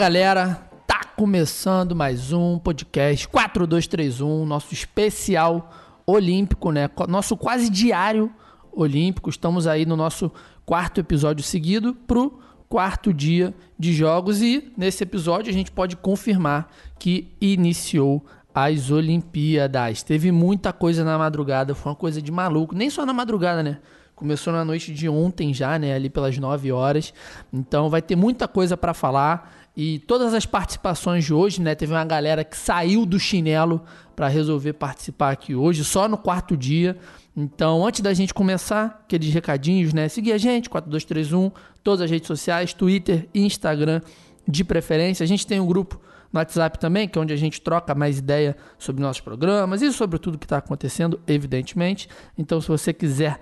Galera, tá começando mais um podcast 4231, nosso especial olímpico, né? Nosso quase diário olímpico. Estamos aí no nosso quarto episódio seguido pro quarto dia de jogos e nesse episódio a gente pode confirmar que iniciou as Olimpíadas. Teve muita coisa na madrugada, foi uma coisa de maluco, nem só na madrugada, né? Começou na noite de ontem já, né, ali pelas 9 horas. Então vai ter muita coisa para falar. E todas as participações de hoje, né? Teve uma galera que saiu do chinelo para resolver participar aqui hoje, só no quarto dia. Então, antes da gente começar, aqueles recadinhos, né? Seguir a gente, 4231, todas as redes sociais, Twitter e Instagram de preferência. A gente tem um grupo no WhatsApp também, que é onde a gente troca mais ideia sobre nossos programas e sobre tudo que está acontecendo, evidentemente. Então, se você quiser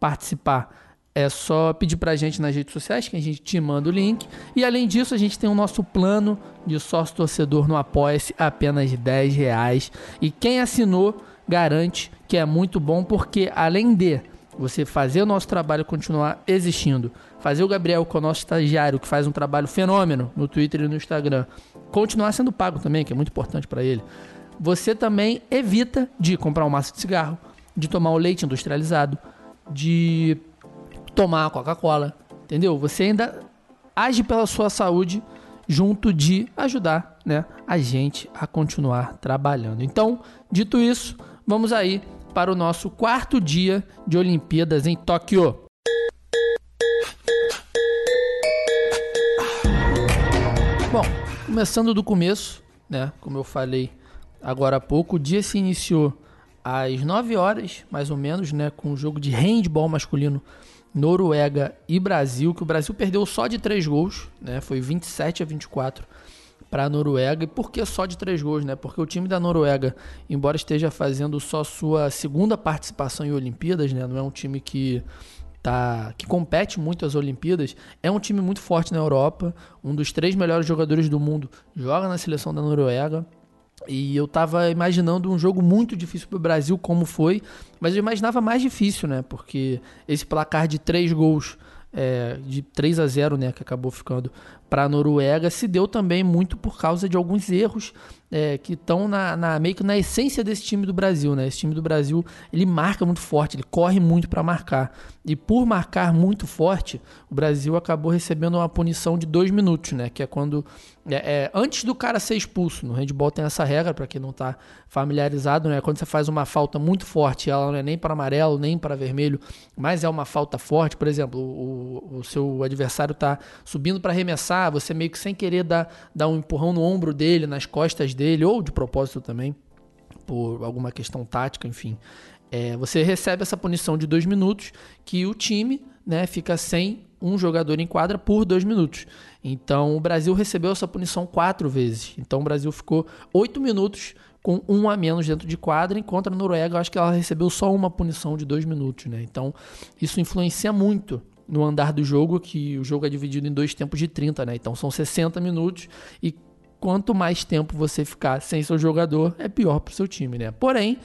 participar, é só pedir pra gente nas redes sociais que a gente te manda o link. E além disso, a gente tem o nosso plano de sócio torcedor no Apoia-se, apenas 10 reais. E quem assinou garante que é muito bom, porque além de você fazer o nosso trabalho continuar existindo, fazer o Gabriel, que é o nosso estagiário, que faz um trabalho fenômeno no Twitter e no Instagram, continuar sendo pago também, que é muito importante para ele, você também evita de comprar um maço de cigarro, de tomar o leite industrializado, de tomar a Coca-Cola, entendeu? Você ainda age pela sua saúde junto de ajudar, né, a gente a continuar trabalhando. Então, dito isso, vamos aí para o nosso quarto dia de Olimpíadas em Tóquio. Bom, começando do começo, né, como eu falei agora há pouco, o dia se iniciou às 9 horas, mais ou menos, né, com o jogo de handball masculino Noruega e Brasil, que o Brasil perdeu só de 3 gols, né? Foi 27 a 24 para a Noruega. E por que só de 3 gols, né? Porque o time da Noruega, embora esteja fazendo só sua segunda participação em Olimpíadas, né? Não é um time que tá que compete muito as Olimpíadas, é um time muito forte na Europa, um dos três melhores jogadores do mundo joga na seleção da Noruega. E eu tava imaginando um jogo muito difícil para o Brasil, como foi, mas eu imaginava mais difícil, né? Porque esse placar de três gols, é, de 3 a 0 né, que acabou ficando para a Noruega, se deu também muito por causa de alguns erros é, que estão na, na, meio que na essência desse time do Brasil, né? Esse time do Brasil ele marca muito forte, ele corre muito para marcar. E por marcar muito forte, o Brasil acabou recebendo uma punição de dois minutos, né? Que é quando é, é, antes do cara ser expulso. No handball tem essa regra para quem não está familiarizado, né? Quando você faz uma falta muito forte, ela não é nem para amarelo nem para vermelho, mas é uma falta forte. Por exemplo, o, o seu adversário está subindo para arremessar, você meio que sem querer dá um empurrão no ombro dele, nas costas dele, ou de propósito também, por alguma questão tática, enfim. É, você recebe essa punição de dois minutos que o time né, fica sem um jogador em quadra por dois minutos. Então o Brasil recebeu essa punição quatro vezes. Então o Brasil ficou oito minutos com um a menos dentro de quadra, enquanto a Noruega, acho que ela recebeu só uma punição de dois minutos. Né? Então isso influencia muito no andar do jogo, que o jogo é dividido em dois tempos de 30, né? Então são 60 minutos e quanto mais tempo você ficar sem seu jogador, é pior para o seu time, né? Porém,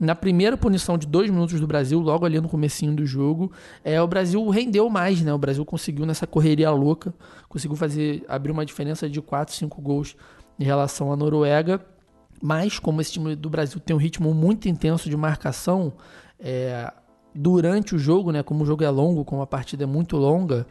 na primeira punição de dois minutos do Brasil, logo ali no comecinho do jogo, é, o Brasil rendeu mais, né? O Brasil conseguiu nessa correria louca, conseguiu fazer abrir uma diferença de 4, 5 gols em relação à Noruega. Mas como esse time do Brasil tem um ritmo muito intenso de marcação, é, durante o jogo, né? Como o jogo é longo, como a partida é muito longa,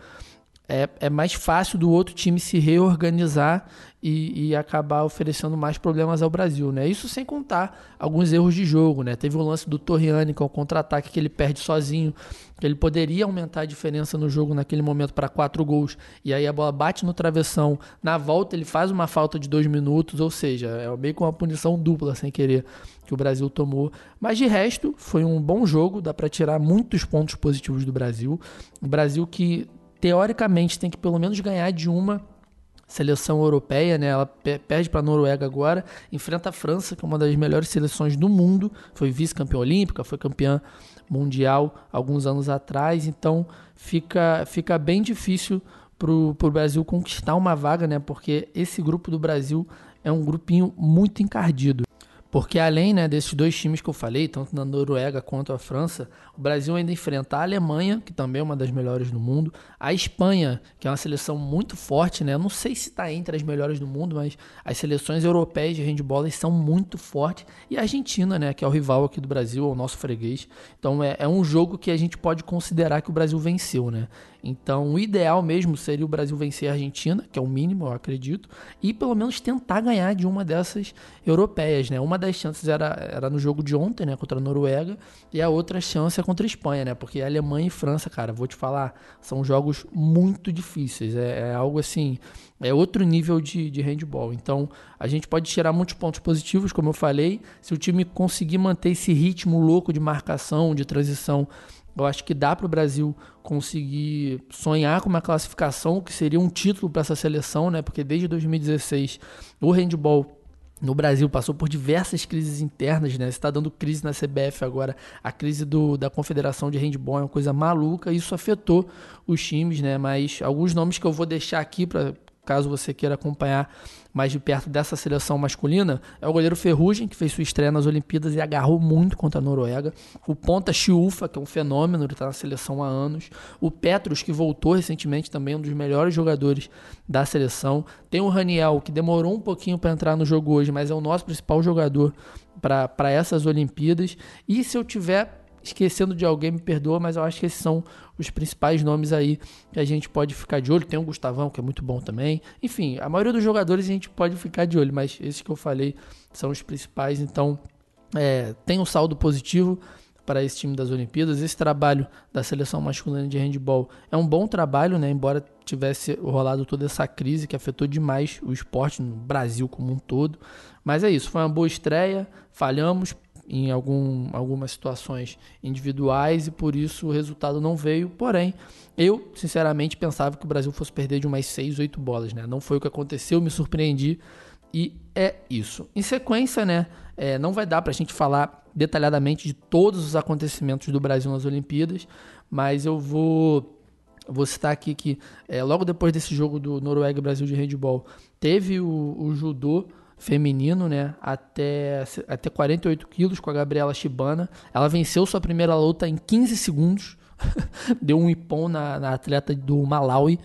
é, é mais fácil do outro time se reorganizar e, e, acabar oferecendo mais problemas ao Brasil, né? Isso sem contar alguns erros de jogo, né? Teve o lance do Torriani com é o contra-ataque que ele perde sozinho, que ele poderia aumentar a diferença no jogo naquele momento para quatro gols, e aí a bola bate no travessão, na volta ele faz uma falta de dois minutos, ou seja, é meio que uma punição dupla sem querer que o Brasil tomou. Mas de resto, foi um bom jogo, dá para tirar muitos pontos positivos do Brasil. O Brasil que teoricamente tem que pelo menos ganhar de uma seleção europeia, né? Ela perde para a Noruega agora, enfrenta a França, que é uma das melhores seleções do mundo, foi vice-campeã olímpica, foi campeã mundial alguns anos atrás, então fica, fica bem difícil para o Brasil conquistar uma vaga, né? Porque esse grupo do Brasil é um grupinho muito encardido. Porque além né, desses dois times que eu falei, tanto na Noruega quanto a França, o Brasil ainda enfrenta a Alemanha, que também é uma das melhores do mundo, a Espanha, que é uma seleção muito forte, né? Eu não sei se está entre as melhores do mundo, mas as seleções europeias de handball são muito fortes, e a Argentina, né, que é o rival aqui do Brasil, é o nosso freguês. Então é, é um jogo que a gente pode considerar que o Brasil venceu, né? Então, o ideal mesmo seria o Brasil vencer a Argentina, que é o mínimo, eu acredito, e pelo menos tentar ganhar de uma dessas europeias, né? Uma das chances era, era no jogo de ontem, né, contra a Noruega, e a outra chance é contra a Espanha, né? Porque a Alemanha e França, cara, vou te falar, são jogos muito difíceis. É, é algo assim, é outro nível de, de handball. Então, a gente pode tirar muitos pontos positivos, como eu falei, se o time conseguir manter esse ritmo louco de marcação, de transição eu acho que dá para o Brasil conseguir sonhar com uma classificação que seria um título para essa seleção, né? Porque desde 2016 o handball no Brasil passou por diversas crises internas, né? Está dando crise na CBF agora. A crise do, da Confederação de Handball é uma coisa maluca. Isso afetou os times, né? Mas alguns nomes que eu vou deixar aqui para caso você queira acompanhar mais de perto dessa seleção masculina, é o goleiro Ferrugem, que fez sua estreia nas Olimpíadas e agarrou muito contra a Noruega. O ponta Chiufa, que é um fenômeno, ele está na seleção há anos. O Petros, que voltou recentemente também, um dos melhores jogadores da seleção. Tem o Raniel, que demorou um pouquinho para entrar no jogo hoje, mas é o nosso principal jogador para essas Olimpíadas. E se eu tiver esquecendo de alguém, me perdoa, mas eu acho que esses são os principais nomes aí que a gente pode ficar de olho. Tem o Gustavão, que é muito bom também. Enfim, a maioria dos jogadores a gente pode ficar de olho, mas esses que eu falei são os principais. Então, é, tem um saldo positivo para esse time das Olimpíadas. Esse trabalho da seleção masculina de handball é um bom trabalho, né? Embora tivesse rolado toda essa crise que afetou demais o esporte no Brasil como um todo. Mas é isso, foi uma boa estreia, falhamos, em algum, algumas situações individuais e por isso o resultado não veio. Porém, eu sinceramente pensava que o Brasil fosse perder de umas 6, 8 bolas, né? Não foi o que aconteceu, me surpreendi e é isso. Em sequência, né? É, não vai dar para a gente falar detalhadamente de todos os acontecimentos do Brasil nas Olimpíadas, mas eu vou vou citar aqui que é, logo depois desse jogo do Noruega e Brasil de handball, teve o, o judô feminino, né, até, até 48 quilos com a Gabriela Shibana. Ela venceu sua primeira luta em 15 segundos, deu um ipom na, na atleta do Malawi.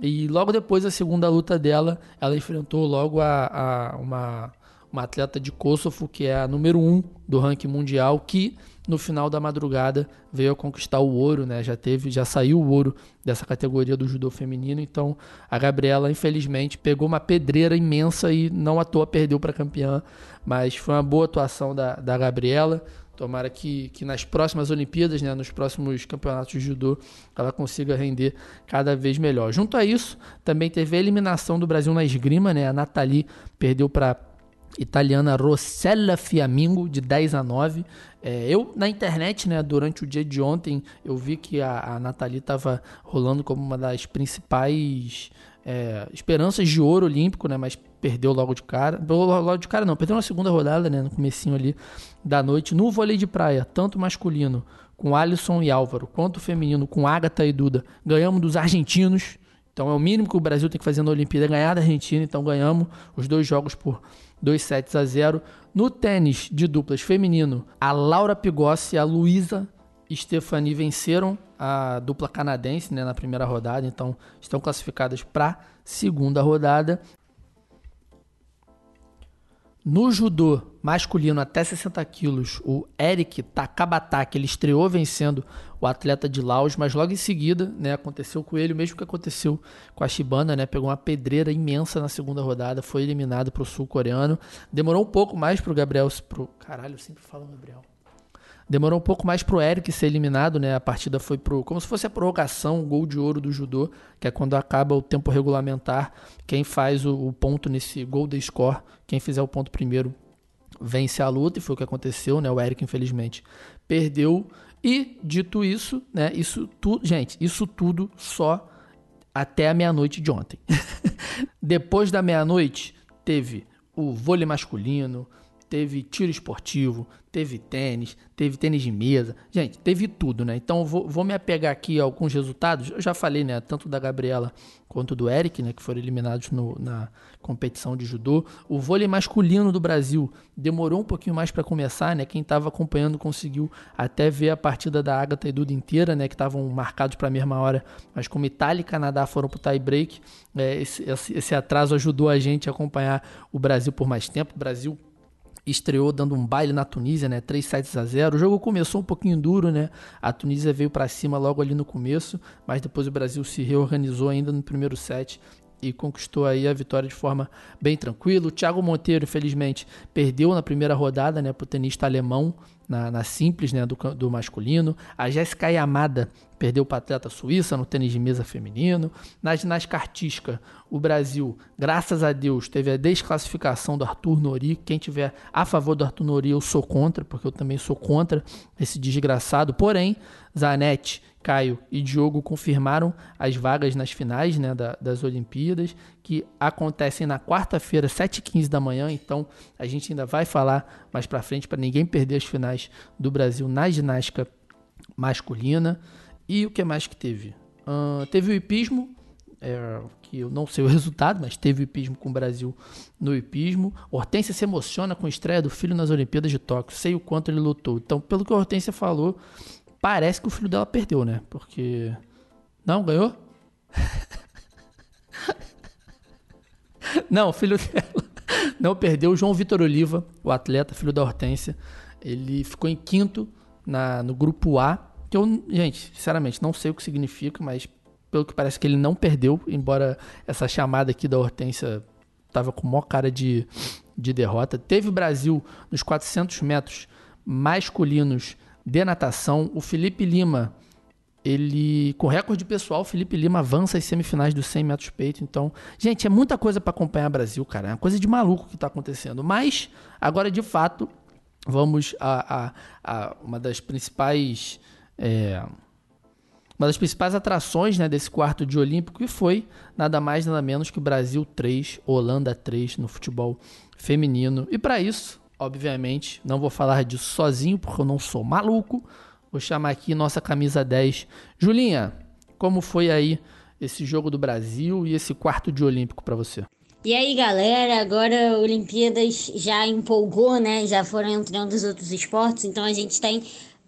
E logo depois da segunda luta dela, ela enfrentou logo a, a uma, uma atleta de Kosovo, que é a número 1 um do ranking mundial, que no final da madrugada veio a conquistar o ouro, né? Já teve, já saiu o ouro dessa categoria do judô feminino. Então a Gabriela, infelizmente, pegou uma pedreira imensa e não à toa perdeu para campeã. Mas foi uma boa atuação da, da Gabriela. Tomara que, que nas próximas Olimpíadas, né, nos próximos campeonatos de judô, ela consiga render cada vez melhor. Junto a isso, também teve a eliminação do Brasil na esgrima, né? A Nathalie perdeu para italiana Rossella Fiamingo, de 10 a 9. É, eu, na internet, né, durante o dia de ontem, eu vi que a, a Nathalie estava rolando como uma das principais é, esperanças de ouro olímpico, né, mas perdeu logo de cara. Logo de cara não, perdeu na segunda rodada, né, no comecinho ali da noite. No vôlei de praia, tanto masculino com Alisson e Álvaro, quanto feminino com Agatha e Duda, ganhamos dos argentinos. Então é o mínimo que o Brasil tem que fazer na Olimpíada, é ganhar da Argentina. Então ganhamos os dois jogos por 2 sets a 0. No tênis de duplas feminino, a Laura Pigossi e a Luísa Stefani venceram a dupla canadense né, na primeira rodada, então estão classificadas para segunda rodada. No judô masculino até 60 quilos, o Eric Takabataki, ele estreou vencendo o atleta de Laos, mas logo em seguida, né, aconteceu com ele o mesmo que aconteceu com a Shibana, né, pegou uma pedreira imensa na segunda rodada, foi eliminado para o sul-coreano. Demorou um pouco mais para o Gabriel, pro, caralho, eu sempre falo Gabriel. Demorou um pouco mais pro Eric ser eliminado, né? A partida foi pro. Como se fosse a prorrogação, o gol de ouro do judô, que é quando acaba o tempo regulamentar. Quem faz o, o ponto nesse gol de score, quem fizer o ponto primeiro, vence a luta, e foi o que aconteceu, né? O Eric, infelizmente, perdeu. E, dito isso, né? Isso tudo. Gente, isso tudo só até a meia-noite de ontem. Depois da meia-noite, teve o vôlei masculino, teve tiro esportivo, teve tênis, teve tênis de mesa, gente, teve tudo, né? Então vou, vou, me apegar aqui a alguns resultados. Eu já falei, né? Tanto da Gabriela quanto do Eric, né? Que foram eliminados no, na competição de judô. O vôlei masculino do Brasil demorou um pouquinho mais para começar, né? Quem estava acompanhando conseguiu até ver a partida da Agatha e Duda inteira, né? Que estavam marcados para a mesma hora, mas como Itália e Canadá foram para o tie break, é, esse, esse, atraso ajudou a gente a acompanhar o Brasil por mais tempo. O Brasil estreou dando um baile na Tunísia, né? 3 sets a 0. O jogo começou um pouquinho duro, né? A Tunísia veio para cima logo ali no começo, mas depois o Brasil se reorganizou ainda no primeiro set e conquistou aí a vitória de forma bem tranquila. O Thiago Monteiro, infelizmente, perdeu na primeira rodada, né, para o tenista alemão na, na simples, né, do, do masculino. A Jéssica Yamada perdeu para atleta suíça no tênis de mesa feminino. Na ginástica artística, o Brasil, graças a Deus, teve a desclassificação do Arthur Nori. Quem tiver a favor do Arthur Nori, eu sou contra, porque eu também sou contra esse desgraçado. Porém, Zanetti Caio e Diogo confirmaram as vagas nas finais né, da, das Olimpíadas, que acontecem na quarta-feira, 7h15 da manhã. Então a gente ainda vai falar mais para frente para ninguém perder as finais do Brasil na ginástica masculina. E o que mais que teve? Uh, teve o hipismo, é, que eu não sei o resultado, mas teve o hipismo com o Brasil no hipismo. Hortência se emociona com a estreia do filho nas Olimpíadas de Tóquio. Sei o quanto ele lutou. Então, pelo que a Hortência falou, Parece que o filho dela perdeu, né? Porque. Não, ganhou? não, filho dela não perdeu. O João Vitor Oliva, o atleta, filho da Hortência, ele ficou em quinto na, no grupo A. Que eu, gente, sinceramente, não sei o que significa, mas pelo que parece que ele não perdeu, embora essa chamada aqui da Hortência tava com maior cara de, de derrota. Teve Brasil nos 400 metros masculinos de natação, o Felipe Lima, ele com recorde pessoal, Felipe Lima avança às semifinais dos 100 metros peito. Então, gente, é muita coisa para acompanhar o Brasil, cara. É uma coisa de maluco que está acontecendo. Mas agora, de fato, vamos a, a, a uma das principais é, uma das principais atrações né, desse quarto de Olímpico que foi nada mais nada menos que o Brasil 3, Holanda 3 no futebol feminino. E para isso, Obviamente, não vou falar disso sozinho, porque eu não sou maluco. Vou chamar aqui nossa camisa 10. Julinha, como foi aí esse jogo do Brasil e esse quarto de Olímpico para você? E aí, galera, agora Olimpíadas já empolgou, né? Já foram entrando os outros esportes, então a gente tem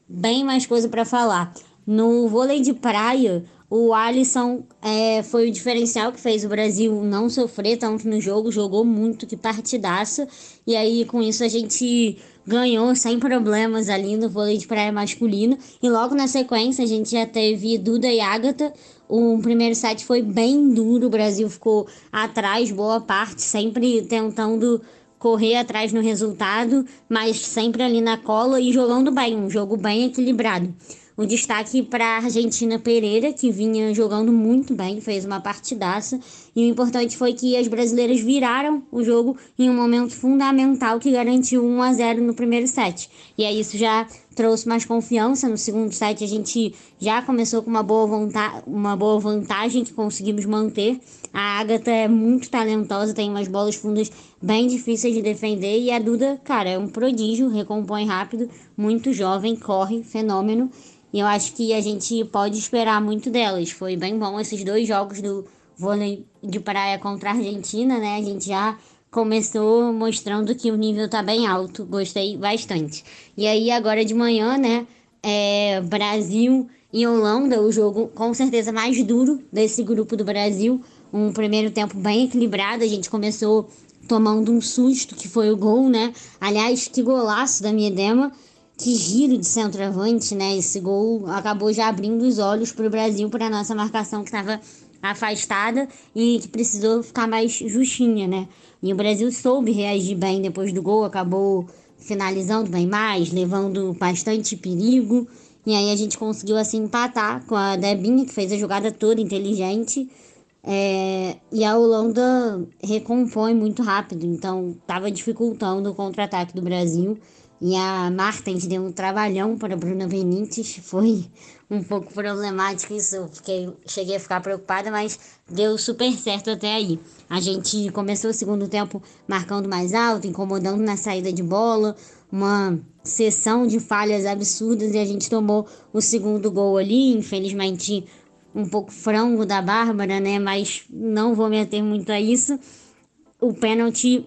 bem mais coisa para falar. No vôlei de praia, o Alisson é, foi o diferencial que fez o Brasil não sofrer tanto no jogo, jogou muito, que partidaça. E aí, com isso, a gente ganhou sem problemas ali no vôlei de praia masculino. E logo na sequência, a gente já teve Duda e Agatha. O primeiro set foi bem duro, o Brasil ficou atrás boa parte, sempre tentando correr atrás no resultado, mas sempre ali na cola e jogando bem, um jogo bem equilibrado. Um destaque para a Argentina Pereira, que vinha jogando muito bem, fez uma partidaça. E o importante foi que as brasileiras viraram o jogo em um momento fundamental que garantiu 1 a 0 no primeiro set. E aí isso já trouxe mais confiança. No segundo set a gente já começou com uma boa, uma boa vantagem que conseguimos manter. A Agatha é muito talentosa, tem umas bolas fundas bem difíceis de defender. E a Duda, cara, é um prodígio, recompõe rápido, muito jovem, corre, fenômeno. E eu acho que a gente pode esperar muito delas. Foi bem bom esses dois jogos do vôlei de praia contra a Argentina, né? A gente já começou mostrando que o nível tá bem alto. Gostei bastante. E aí, agora de manhã, né? É, Brasil e Holanda, o jogo com certeza mais duro desse grupo do Brasil. Um primeiro tempo bem equilibrado. A gente começou tomando um susto, que foi o gol, né? Aliás, que golaço da minha dema que giro de centroavante, né? Esse gol acabou já abrindo os olhos para o Brasil, para nossa marcação que estava afastada e que precisou ficar mais justinha, né? E o Brasil soube reagir bem depois do gol, acabou finalizando bem mais, levando bastante perigo. E aí a gente conseguiu assim empatar com a Debinha, que fez a jogada toda inteligente. É, e a Holanda recompõe muito rápido, então estava dificultando o contra-ataque do Brasil. E a Martens deu um trabalhão para a Bruna Benítez. Foi um pouco problemático isso, porque cheguei a ficar preocupada, mas deu super certo até aí. A gente começou o segundo tempo marcando mais alto, incomodando na saída de bola, uma sessão de falhas absurdas e a gente tomou o segundo gol ali, infelizmente um pouco frango da Bárbara, né? Mas não vou me ater muito a isso. O pênalti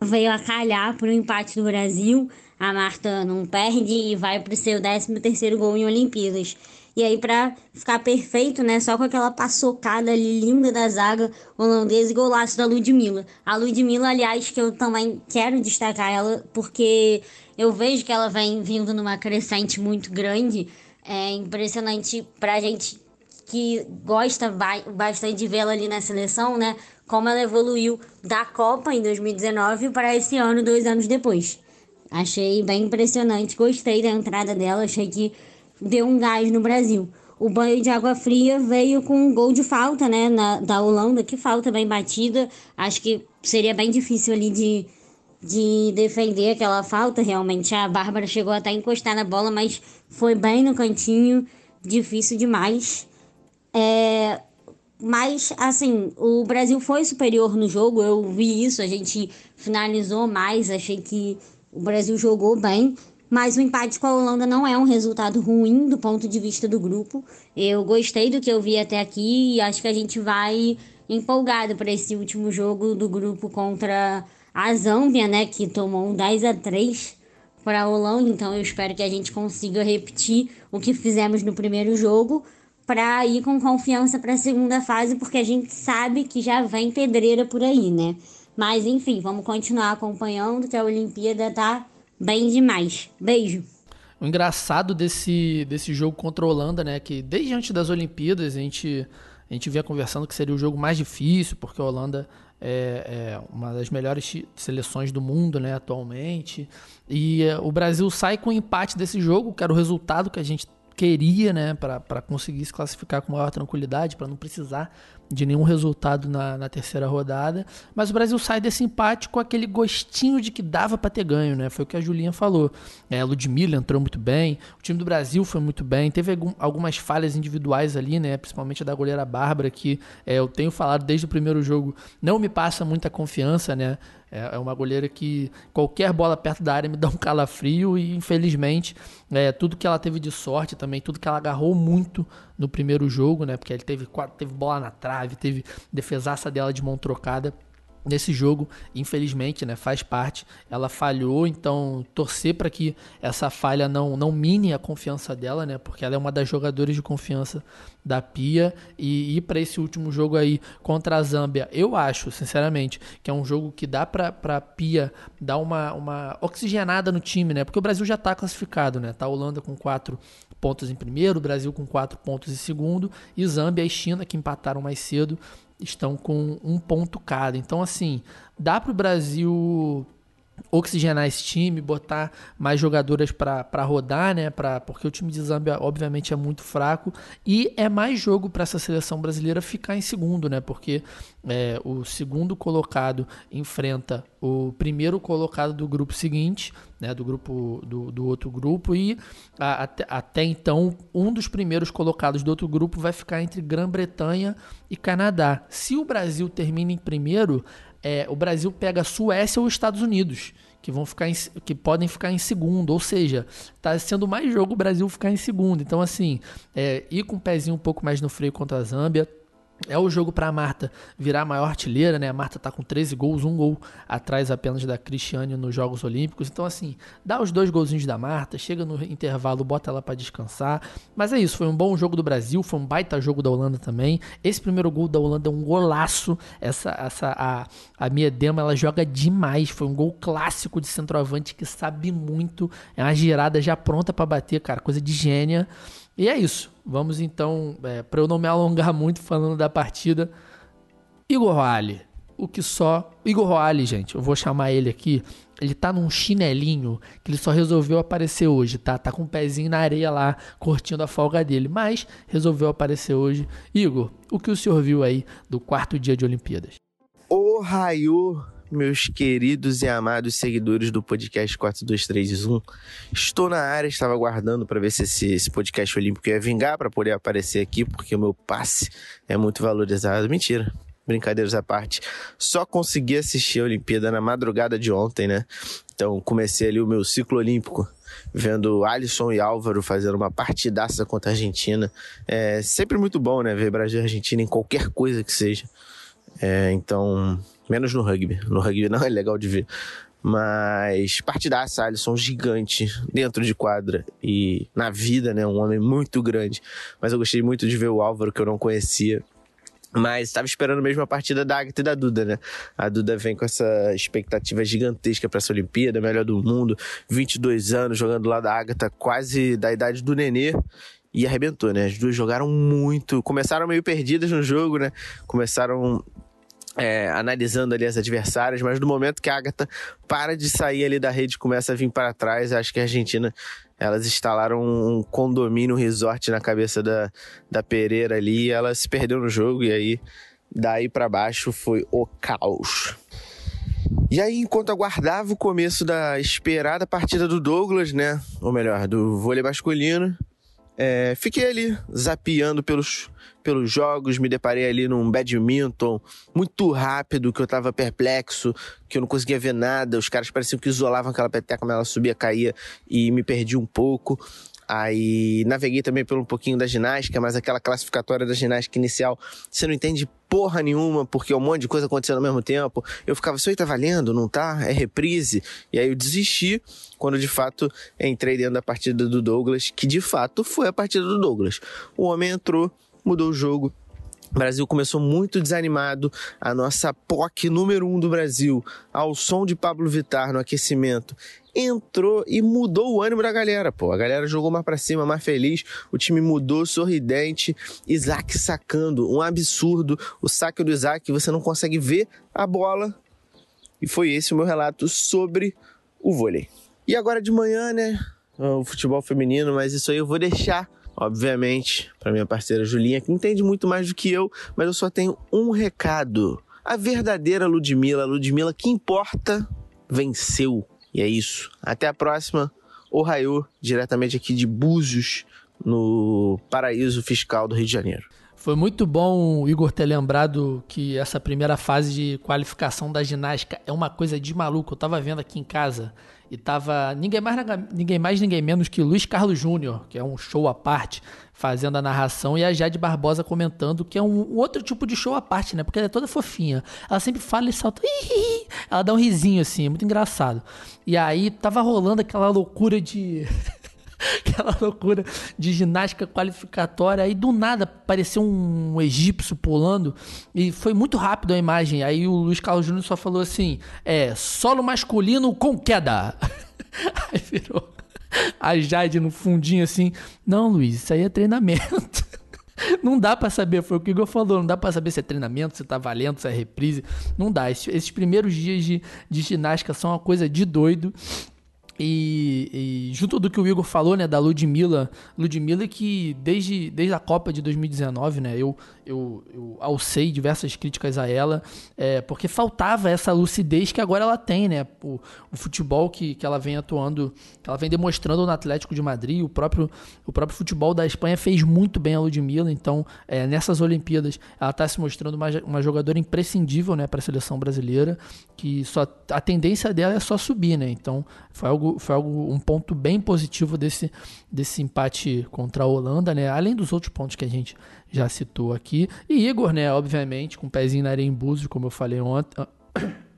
veio a calhar para o empate do Brasil. A Marta não perde e vai para o seu 13 terceiro gol em Olimpíadas. E aí, para ficar perfeito, né? Só com aquela paçocada ali linda da zaga holandesa e golaço da Ludmilla. A Ludmilla, aliás, que eu também quero destacar ela, porque eu vejo que ela vem vindo numa crescente muito grande. É impressionante pra gente que gosta bastante de vê-la ali na seleção, né? Como ela evoluiu da Copa em 2019 para esse ano, dois anos depois. Achei bem impressionante, gostei da entrada dela, achei que deu um gás no Brasil. O banho de água fria veio com um gol de falta, né, na, da Holanda, que falta bem batida. Acho que seria bem difícil ali de, de defender aquela falta, realmente. A Bárbara chegou até a encostar na bola, mas foi bem no cantinho, difícil demais. É, mas, assim, o Brasil foi superior no jogo, eu vi isso, a gente finalizou mais, achei que o Brasil jogou bem, mas o empate com a Holanda não é um resultado ruim do ponto de vista do grupo. Eu gostei do que eu vi até aqui e acho que a gente vai empolgado para esse último jogo do grupo contra a Zâmbia, né, que tomou um 10 a 3 para a Holanda, então eu espero que a gente consiga repetir o que fizemos no primeiro jogo para ir com confiança para a segunda fase, porque a gente sabe que já vem pedreira por aí, né? Mas enfim, vamos continuar acompanhando que a Olimpíada tá bem demais. Beijo. O engraçado desse, desse jogo contra a Holanda, né, que desde antes das Olimpíadas a gente a gente vinha conversando que seria o jogo mais difícil, porque a Holanda é, é uma das melhores seleções do mundo, né, atualmente. E é, o Brasil sai com o empate desse jogo, que era o resultado que a gente queria, né, para conseguir se classificar com maior tranquilidade, para não precisar de nenhum resultado na, na, terceira rodada. Mas o Brasil sai desse empate com aquele gostinho de que dava para ter ganho, né? Foi o que a Julinha falou. É, a Ludmilla entrou muito bem, o time do Brasil foi muito bem, teve algum, algumas falhas individuais ali, né? Principalmente a da goleira Bárbara, que é, eu tenho falado desde o primeiro jogo, não me passa muita confiança, né? É, é uma goleira que qualquer bola perto da área me dá um calafrio e infelizmente é, tudo que ela teve de sorte também, tudo que ela agarrou muito no primeiro jogo, né? Porque ele teve, teve bola na trave, teve defesaça dela de mão trocada nesse jogo, infelizmente, né, faz parte. Ela falhou, então torcer para que essa falha não não mine a confiança dela, né, porque ela é uma das jogadoras de confiança da Pia e ir para esse último jogo aí contra a Zâmbia. Eu acho, sinceramente, que é um jogo que dá para para Pia dar uma, uma oxigenada no time, né? Porque o Brasil já está classificado, né? Tá a Holanda com quatro pontos em primeiro, o Brasil com quatro pontos em segundo e Zâmbia e China que empataram mais cedo estão com um ponto cada. Então, assim, dá para o Brasil oxigenar esse time, botar mais jogadoras para rodar, né? Pra, porque o time de Zâmbia, obviamente, é muito fraco. E é mais jogo para essa seleção brasileira ficar em segundo, né? Porque é, o segundo colocado enfrenta o primeiro colocado do grupo seguinte, né? Do grupo do, do outro grupo. E a, até, até então, um dos primeiros colocados do outro grupo vai ficar entre Grã-Bretanha e Canadá. Se o Brasil termina em primeiro é, o Brasil pega a Suécia ou os Estados Unidos, que vão ficar em, que podem ficar em segundo, ou seja, está sendo mais jogo o Brasil ficar em segundo. Então, assim, é, ir com o pezinho um pouco mais no freio contra a Zâmbia é o jogo para a Marta virar a maior artilheira, né? A Marta tá com 13 gols, um gol atrás apenas da Cristiane nos Jogos Olímpicos. Então, assim, dá os dois golzinhos da Marta, chega no intervalo, bota ela para descansar. Mas é isso, foi um bom jogo do Brasil, foi um baita jogo da Holanda também. Esse primeiro gol da Holanda é um golaço. Essa, essa a, a Miedema, ela joga demais. Foi um gol clássico de centroavante que sabe muito. É uma girada já pronta para bater, cara, coisa de gênia. E é isso. Vamos então, é, para eu não me alongar muito falando da partida, Igor Roale. O que só. Igor Roale, gente, eu vou chamar ele aqui. Ele tá num chinelinho que ele só resolveu aparecer hoje, tá? Tá com o um pezinho na areia lá, curtindo a folga dele. Mas resolveu aparecer hoje. Igor, o que o senhor viu aí do quarto dia de Olimpíadas? Ô, Raio, meus queridos e amados seguidores do podcast 4231. Estou na área, estava aguardando para ver se esse, esse, podcast olímpico ia vingar para poder aparecer aqui, porque o meu passe é muito valorizado. Mentira. Brincadeiras à parte. Só consegui assistir a Olimpíada na madrugada de ontem, né? Então comecei ali o meu ciclo olímpico vendo Alisson e Álvaro fazendo uma partidaça contra a Argentina. É sempre muito bom, né? Ver Brasil e Argentina em qualquer coisa que seja. É, então, menos no rugby. No rugby não é legal de ver. Mas partidaça, Alisson gigante dentro de quadra e na vida, né? Um homem muito grande. Mas eu gostei muito de ver o Álvaro, que eu não conhecia. Mas estava esperando mesmo a partida da Agatha e da Duda, né? A Duda vem com essa expectativa gigantesca para essa Olimpíada, melhor do mundo, 22 anos jogando lá da Agatha, quase da idade do Nenê. E arrebentou, né? As duas jogaram muito. Começaram meio perdidas no jogo, né? Começaram é, analisando ali as adversárias, mas no momento que a Agatha para de sair ali da rede começa a vir para trás, acho que a Argentina elas instalaram um condomínio, um resort na cabeça da, da Pereira ali, e ela se perdeu no jogo e aí daí para baixo foi o caos. E aí, enquanto aguardava o começo da esperada partida do Douglas, né? Ou melhor, do vôlei masculino, é, fiquei ali zapeando pelos, pelos jogos, me deparei ali num badminton muito rápido, que eu tava perplexo, que eu não conseguia ver nada, os caras pareciam que isolavam aquela peteca, como ela subia, caía e me perdi um pouco. Aí naveguei também por um pouquinho da ginástica, mas aquela classificatória da ginástica inicial, você não entende porra nenhuma, porque um monte de coisa acontecendo ao mesmo tempo. Eu ficava, isso aí tá valendo, não tá? É reprise. E aí eu desisti quando de fato entrei dentro da partida do Douglas, que de fato foi a partida do Douglas. O homem entrou, mudou o jogo, o Brasil começou muito desanimado. A nossa POC número um do Brasil, ao som de Pablo Vittar no aquecimento, entrou e mudou o ânimo da galera, pô. A galera jogou mais pra cima, mais feliz. O time mudou, sorridente. Isaac sacando, um absurdo. O saque do Isaac, você não consegue ver a bola. E foi esse o meu relato sobre o vôlei. E agora de manhã, né? O futebol feminino, mas isso aí eu vou deixar obviamente, para minha parceira Julinha, que entende muito mais do que eu, mas eu só tenho um recado. A verdadeira Ludmilla, a Ludmilla que importa, venceu. E é isso. Até a próxima. O Raio, diretamente aqui de Búzios, no paraíso fiscal do Rio de Janeiro. Foi muito bom Igor ter lembrado que essa primeira fase de qualificação da ginástica é uma coisa de maluco. Eu tava vendo aqui em casa e tava ninguém mais, ninguém mais, ninguém menos que Luiz Carlos Júnior, que é um show à parte, fazendo a narração, e a Jade Barbosa comentando que é um, um outro tipo de show à parte, né? Porque ela é toda fofinha. Ela sempre fala e salta. Ela dá um risinho assim, é muito engraçado. E aí tava rolando aquela loucura de. aquela loucura de ginástica qualificatória. Aí do nada apareceu um egípcio pulando e foi muito rápido a imagem. Aí o Luiz Carlos Júnior só falou assim: é solo masculino com queda. aí virou a Jade no fundinho assim: não, Luiz, isso aí é treinamento. Não dá para saber, foi o que o Igor falou, não dá para saber se é treinamento, se tá valendo, se é reprise. Não dá. Esses, primeiros dias de, de ginástica são uma coisa de doido. E, e, junto do que o Igor falou, né, da Ludmilla, Ludmilla que desde, desde a Copa de 2019, né, eu, eu, eu alcei diversas críticas a ela, é, porque faltava essa lucidez que agora ela tem, né, o, o, futebol que, que ela vem atuando, que ela vem demonstrando no Atlético de Madrid, o próprio, o próprio futebol da Espanha fez muito bem a Ludmilla, então é, nessas Olimpíadas ela está se mostrando uma, uma jogadora imprescindível, né, para a seleção brasileira, que só, a tendência dela é só subir, né, então foi algo foi algo, um ponto bem positivo desse, desse empate contra a Holanda, né? Além dos outros pontos que a gente já citou aqui. E Igor, né? Obviamente, com o pezinho na areia em Búzios, como eu falei ontem.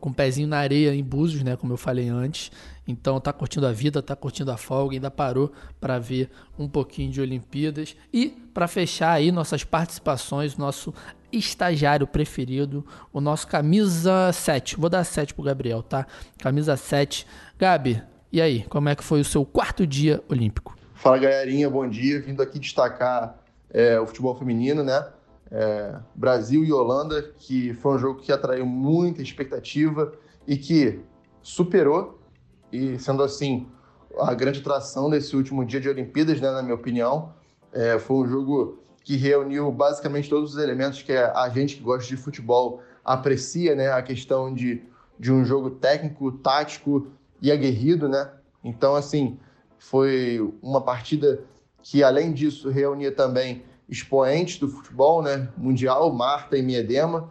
com o pezinho na areia em Búzios, né? Como eu falei antes. Então tá curtindo a vida, tá curtindo a folga, ainda parou para ver um pouquinho de Olimpíadas. E para fechar aí nossas participações, nosso estagiário preferido, o nosso camisa 7. Vou dar 7 pro Gabriel, tá? Camisa 7 Gabi, e aí, como é que foi o seu quarto dia olímpico? Fala galerinha, bom dia. Vindo aqui destacar é, o futebol feminino, né? É, Brasil e Holanda, que foi um jogo que atraiu muita expectativa e que superou, e sendo assim, a grande atração desse último dia de Olimpíadas, né, na minha opinião. É, foi um jogo que reuniu basicamente todos os elementos que a gente que gosta de futebol aprecia né, a questão de, de um jogo técnico, tático e aguerrido, né? Então, assim, foi uma partida que, além disso, reunia também expoentes do futebol né, mundial, Marta e Miedema,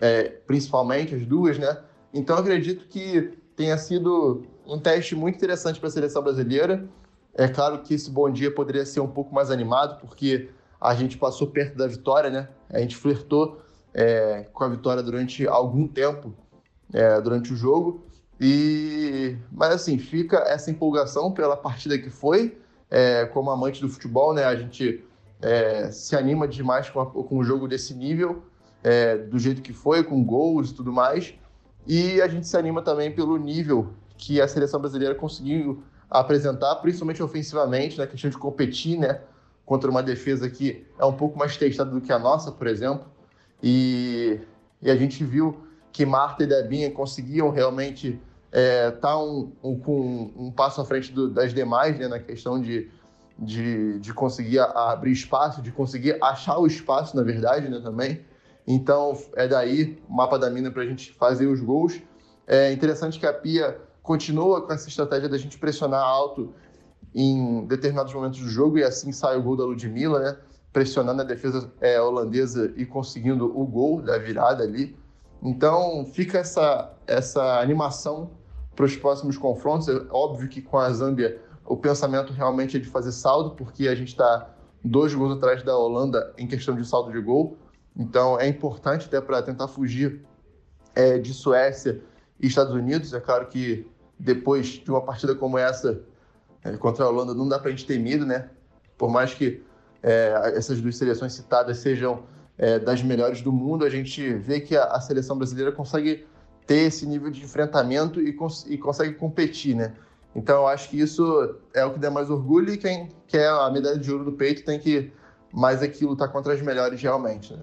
é, principalmente as duas, né? Então, acredito que tenha sido um teste muito interessante para a seleção brasileira. É claro que esse bom dia poderia ser um pouco mais animado, porque a gente passou perto da vitória, né? A gente flertou é, com a vitória durante algum tempo é, durante o jogo. E mas assim fica essa empolgação pela partida que foi. É, como amante do futebol, né? A gente é, se anima demais com, a, com um jogo desse nível, é, do jeito que foi, com gols e tudo mais. E a gente se anima também pelo nível que a seleção brasileira conseguiu apresentar, principalmente ofensivamente, na questão de competir, né? Contra uma defesa que é um pouco mais testada do que a nossa, por exemplo. E, e a gente viu que Marta e Debinha conseguiam realmente estar é, tá um, um, com um passo à frente do, das demais, né? Na questão de, de, de conseguir abrir espaço, de conseguir achar o espaço, na verdade, né? Também. Então, é daí o mapa da mina para a gente fazer os gols. É interessante que a Pia continua com essa estratégia da gente pressionar alto em determinados momentos do jogo e assim sai o gol da Ludmilla, né? Pressionando a defesa é, holandesa e conseguindo o gol da virada ali. Então fica essa, essa animação para os próximos confrontos. É óbvio que com a Zâmbia o pensamento realmente é de fazer saldo, porque a gente está dois gols atrás da Holanda em questão de saldo de gol. Então é importante até para tentar fugir é, de Suécia e Estados Unidos. É claro que depois de uma partida como essa contra a Holanda, não dá para a gente ter medo, né? Por mais que é, essas duas seleções citadas sejam é, das melhores do mundo, a gente vê que a, a, seleção brasileira consegue ter esse nível de enfrentamento e, cons e, consegue competir, né? Então, eu acho que isso é o que dá mais orgulho e quem quer a medalha de ouro no peito tem que mais aqui lutar contra as melhores realmente, né?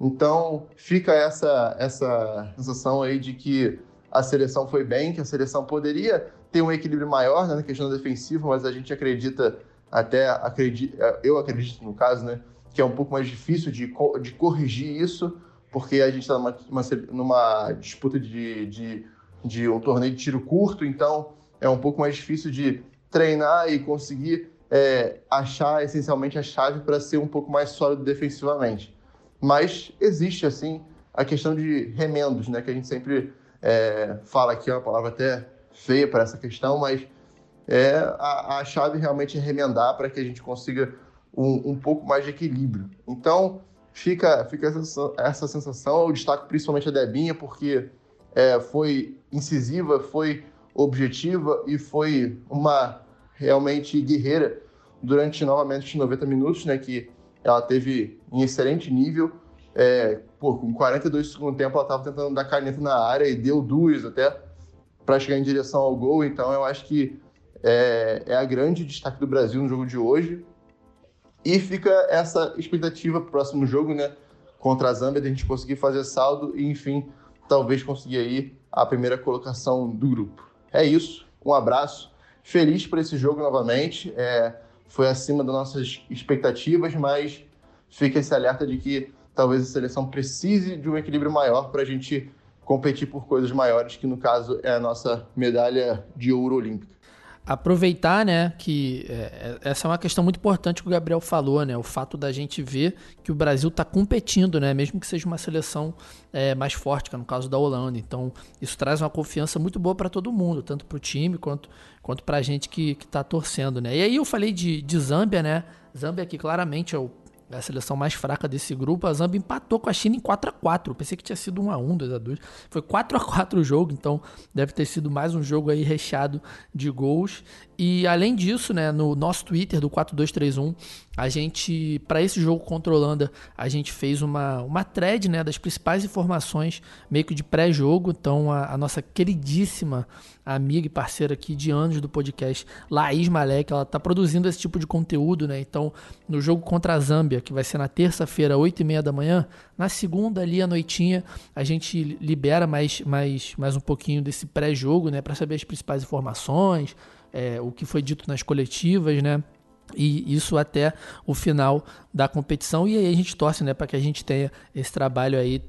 Então, fica essa, essa sensação aí de que a seleção foi bem, que a seleção poderia ter um equilíbrio maior né, na questão defensiva, mas a gente acredita, até acredita, eu acredito no caso, né, que é um pouco mais difícil de, de corrigir isso, porque a gente está numa, numa, disputa de, de, de um torneio de tiro curto, então é um pouco mais difícil de treinar e conseguir é, achar essencialmente a chave para ser um pouco mais sólido defensivamente. Mas existe, assim, a questão de remendos, né, que a gente sempre é, fala aqui é uma palavra até feia para essa questão, mas é, a, a chave realmente é remendar para que a gente consiga um, um, pouco mais de equilíbrio. Então, fica, fica essa, essa sensação, eu destaco principalmente a Debinha, porque é, foi incisiva, foi objetiva e foi uma realmente guerreira durante novamente 90 minutos, né, que ela teve em excelente nível, é, pô, com 42 do segundo tempo, ela estava tentando dar caneta na área e deu duas até para chegar em direção ao gol. Então, eu acho que é, é a grande destaque do Brasil no jogo de hoje. E fica essa expectativa para o próximo jogo, né? Contra a Zâmbia, de a gente conseguir fazer saldo e, enfim, talvez conseguir aí a primeira colocação do grupo. É isso. Um abraço. Feliz por esse jogo novamente. É, foi acima das nossas expectativas, mas fica esse alerta de que talvez a seleção precise de um equilíbrio maior para a gente competir por coisas maiores, que no caso é a nossa medalha de ouro olímpica. Aproveitar, né, que é, é essa é uma questão muito importante que o Gabriel falou, né, o fato da gente ver que o Brasil está competindo, né, mesmo que seja uma seleção é, mais forte, que é no caso da Holanda. Então, isso traz uma confiança muito boa para todo mundo, tanto para o time quanto, quanto para a gente que está torcendo, né. E aí eu falei de, de Zâmbia, né, Zâmbia que claramente é o a seleção mais fraca desse grupo. A Zambia empatou com a China em 4 a 4 Pensei que tinha sido 1 a 1 2 a 2 Foi 4 a 4 o jogo, então deve ter sido mais um jogo aí recheado de gols. E além disso, né, no nosso Twitter do 4231, a gente, para esse jogo contra a Holanda, a gente fez uma, uma thread né, das principais informações, meio que de pré-jogo. Então, a, a, nossa queridíssima amiga e parceira aqui de anos do podcast, Laís Malek, ela está produzindo esse tipo de conteúdo. Né? Então, no jogo contra a Zâmbia, que vai ser na terça-feira, 8h30 da manhã, na segunda, ali à noitinha, a gente libera mais, mais, mais um pouquinho desse pré-jogo né, para saber as principais informações, é, o que foi dito nas coletivas, né? E isso até o final da competição. E aí a gente torce né, para que a gente tenha esse trabalho aí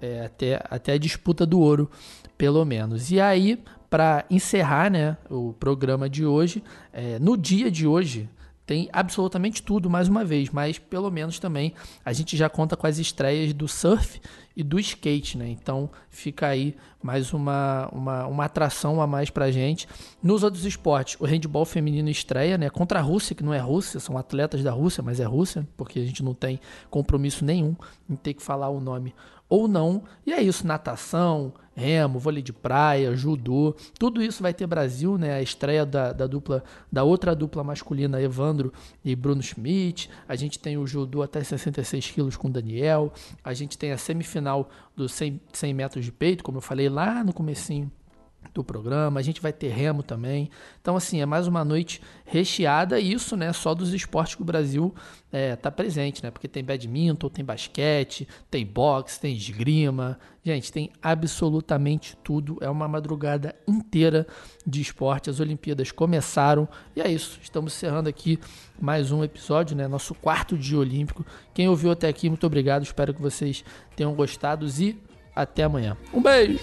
é, até, até a disputa do ouro, pelo menos. E aí, para encerrar né, o programa de hoje, é, no dia de hoje, tem absolutamente tudo mais uma vez, mas pelo menos também a gente já conta com as estreias do surf e do skate, né? Então fica aí mais uma, uma, uma atração a mais pra gente. Nos outros esportes, o handball feminino estreia, né? Contra a Rússia, que não é Rússia, são atletas da Rússia, mas é Rússia, porque a gente não tem compromisso nenhum em ter que falar o nome ou não. E é isso, natação, remo, vôlei de praia, judô, tudo isso vai ter Brasil, né? A estreia da, da dupla, da outra dupla masculina, Evandro e Bruno Schmidt. A gente tem o judô até 66 quilos com Daniel. A gente tem a semifinal dos 100, 100 metros de peito, como eu falei lá no comecinho do programa, a gente vai ter remo também. Então, assim, é mais uma noite recheada, e isso, né, só dos esportes que o Brasil é, tá presente, né? Porque tem badminton, tem basquete, tem boxe, tem esgrima. Gente, tem absolutamente tudo. É uma madrugada inteira de esporte. As Olimpíadas começaram e é isso. Estamos encerrando aqui mais um episódio, né? Nosso quarto dia olímpico. Quem ouviu até aqui, muito obrigado. Espero que vocês tenham gostado e até amanhã. Um beijo!